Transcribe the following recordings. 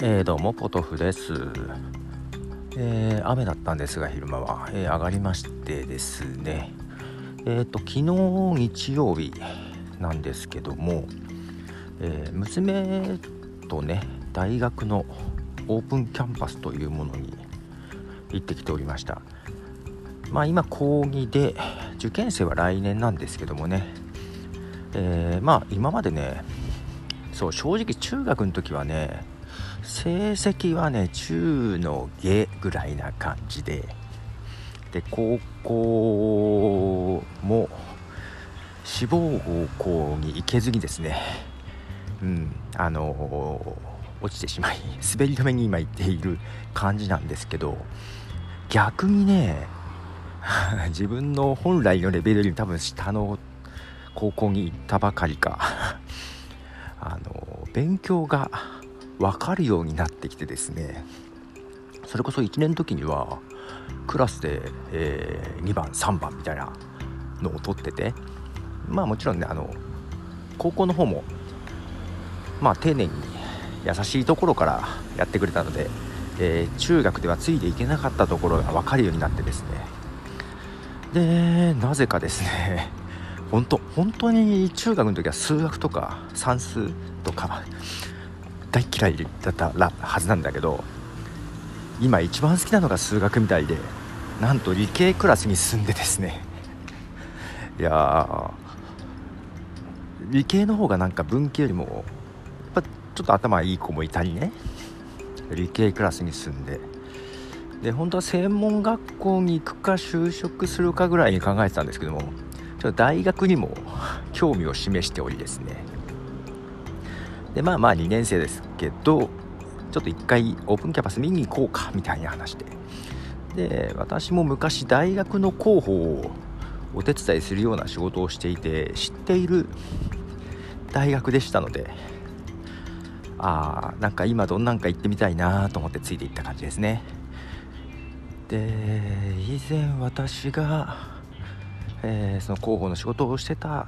えー、どうもポトフです、えー、雨だったんですが昼間は、えー、上がりましてですね。えっ、と昨日日曜日なんですけども、え娘とね大学のオープンキャンパスというものに行ってきておりました。まあ今講義で受験生は来年なんですけどもね、えー、まあ今までねそう正直中学の時はね成績はね中の下ぐらいな感じで。で高校も志望高校に行けずにですねうんあのー、落ちてしまい 滑り止めに今行っている感じなんですけど逆にね 自分の本来のレベルより多分下の高校に行ったばかりか あの勉強が分かるようになってきてですねそれこそ1年の時にはクラスで、えー、2番3番みたいなのを取っててまあもちろんねあの高校の方もまあ丁寧に優しいところからやってくれたので、えー、中学ではついていけなかったところが分かるようになってですね。でなぜかですね本当本当に中学の時は数学とか算数とか大嫌いだったはずなんだけど今一番好きなのが数学みたいでなんと理系クラスに進んでですね。いや理系の方がなんか文系よりもやっぱちょっと頭いい子もいたりね。理系クラスに進んで。で本当は専門学校に行くか就職するかぐらいに考えてたんですけどもちょっと大学にも興味を示しておりですね。でまあまあ2年生ですけどちょっと1回オープンキャパス見に行こうかみたいな話で。で私も昔大学の広報をお手伝いするような仕事をしていて知っている大学でしたのでああなんか今どんなんか行ってみたいなと思ってついていった感じですね。で以前私が、えー、その広報の仕事をしてた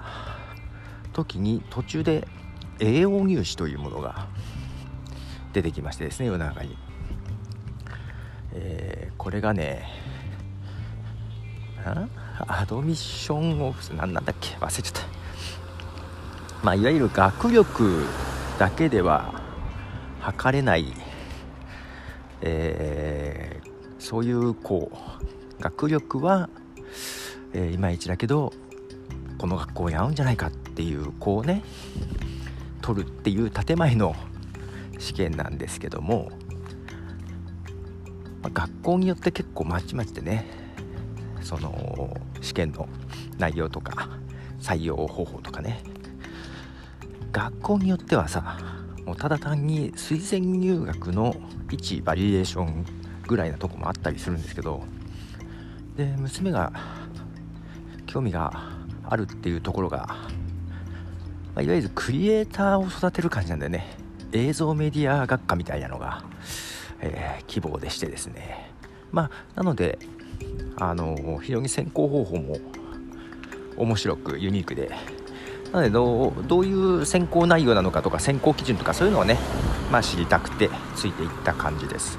時に途中で栄養入試というものが出てきましてですね世の中に、えー、これがねアドミッションオフィス何なんだっけ忘れちゃった。まあいわゆる学力だけでは測れない、えー、そういうこう学力は、えー、いまいちだけどこの学校に合うんじゃないかっていうこうね取るっていう建前の試験なんですけども、まあ、学校によって結構まちまちでねその試験の内容とか採用方法とかね学校によってはさもうただ単に推薦入学の1バリエーションぐらいなとこもあったりするんですけどで娘が興味があるっていうところが、まあ、いわゆるクリエイターを育てる感じなんだよね。映像メディア学科みたいなのが、えー、希望でしてですね。まあなのであの非常に選考方法も面白くユニークで。なのでどうどういう選考内容なのかとか選考基準とかそういうのをね、まあ、知りたくてついていった感じです。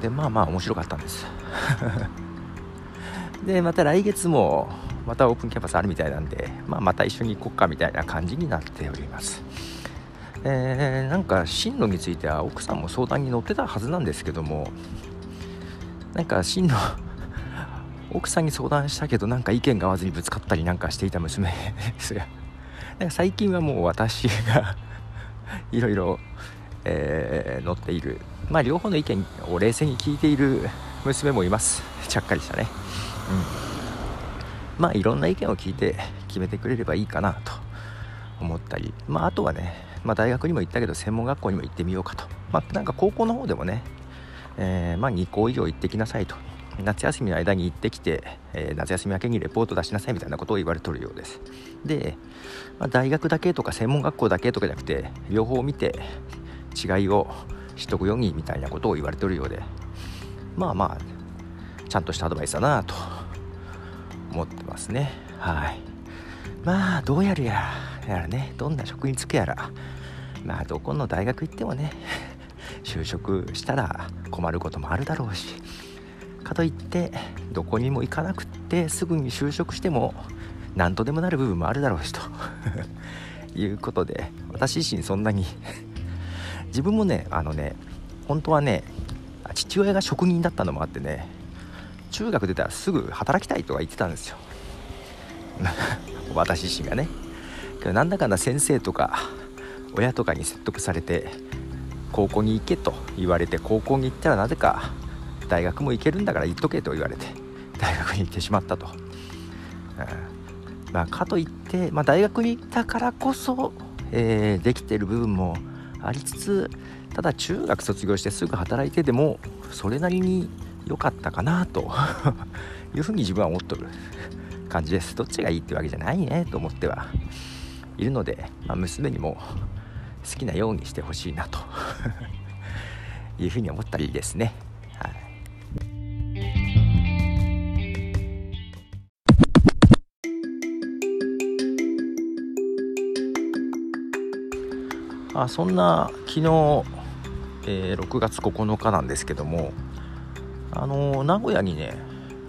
でまあまあ面白かったんです。でまた来月もまたオープンキャンパスあるみたいなんで、まあ、また一緒に行こっかみたいな感じになっております。えー、なんか進路については奥さんも相談に乗ってたはずなんですけどもなんか進路 奥さんに相談したけどなんか意見が合わずにぶつかったりなんかしていた娘 ですがなんか最近はもう私が いろいろ、えー、乗っている。まあ両方の意見を冷静に聞いている娘もいます。ちゃっかりしたね。うん。まあいろんな意見を聞いて決めてくれればいいかなと思ったりまああとはね、まあ、大学にも行ったけど専門学校にも行ってみようかと。まあなんか高校の方でもね、えー、まあ2校以上行ってきなさいと。夏休みの間に行ってきて、えー、夏休み明けにレポート出しなさいみたいなことを言われとるようです。で、まあ、大学だけとか専門学校だけとかじゃなくて両方見て違いを知っとくようにみたいなことを言われてるようで。まあまあちゃんとしたアドバイスだなと思ってますね。はい。まあどうやるやらやらねどんな職に就くやら。まあどこの大学行ってもね就職したら困ることもあるだろうし。かといってどこにも行かなくってすぐに就職しても何とでもなる部分もあるだろうしと。いうことで私自身そんなに自分もねあのね本当はね父親が職人だったのもあってね中学出たらすぐ働きたいとは言ってたんですよ。私自身がね。なんだかんだ先生とか親とかに説得されて高校に行けと言われて高校に行ったらなぜか大学も行けるんだから行っとけと言われて大学に行ってしまったと、うんまあ、かといって、まあ、大学に行ったからこそ、えー、できてる部分もありつつただ中学卒業してすぐ働いてでもそれなりに良かったかなと。いうふうに自分は思っとる感じです。どっちがいいってわけじゃないねと思ってはいるので、まあ、娘にも好きなようにしてほしいなと。いうふうに思ったりですね。はい。あそんな昨日、えー、6月9日なんですけどもあの名古屋にね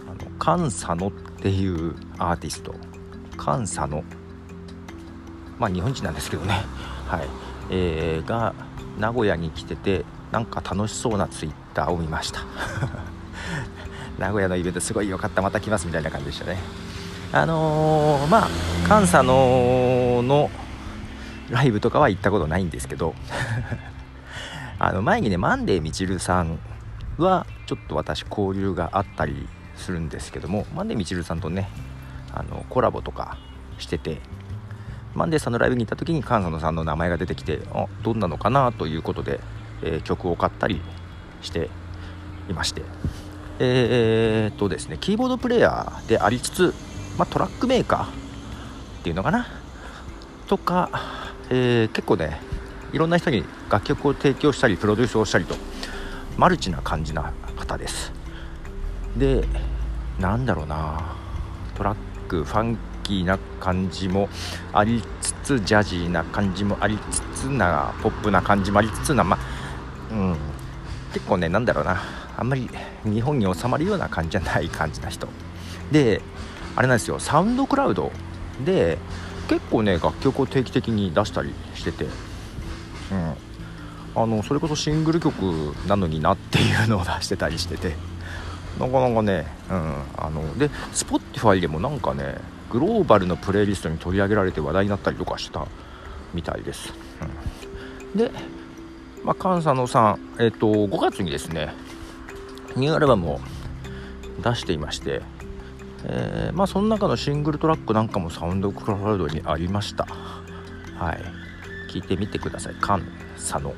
あのカンサノっていうアーティスト。カンサノ。まあ日本人なんですけどね。はい、えー、が名古屋に来ててなんか楽しそうなツイッターを見ました。名古屋のイベントすごい良かった。また来ますみたいな感じでしたね。あのー、まあ関西ののライブとかは行ったことないんですけど。あの前にねマンデーみちるさんはちょっと私交流があったりするんですけどもマンデーみちるさんとねあのコラボとかしててマンデーさんのライブに行った時に菅野さんの名前が出てきてあどんなのかなということで、えー、曲を買ったりしていまして。えー、っとですねキーボードプレーヤーでありつつ、まあ、トラックメーカーっていうのかな？とか、えー、結構ねいろんな人に楽曲を提供したりプロデュースをしたりとマルチな感じな方です。でなんだろうな。トラックファンキーな感じもありつつジャジーな感じもありつつなポップな感じもありつつなまあうん。結構ねなんだろうな。あんまり日本に収まるような感じじゃない感じな人。であれなんですよ。サウンドクラウドで結構ね楽曲を定期的に出したりしてて。うん。あのそれこそシングル曲なのになっていうのを出してたりしてて。なかなかね、うん、あので Spotify でもなんかねグローバルのプレイリストに取り上げられて話題になったりとかしたみたいです、うん、で、まあ、菅佐野さん、えっ、ー、と5月にですねニューアルバムを出していまして、えー、まあ、その中のシングルトラックなんかもサウンドクラウドにありました。はい。聞いてみてください。菅佐野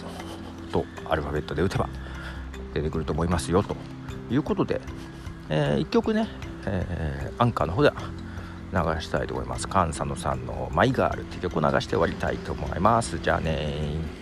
とアルファベットで打てば出てくると思いますよということで、えー、1曲ね、えー、アンカーの方では流したいと思います。菅佐野さんの「マイガール」っていう曲を流して終わりたいと思います。じゃあね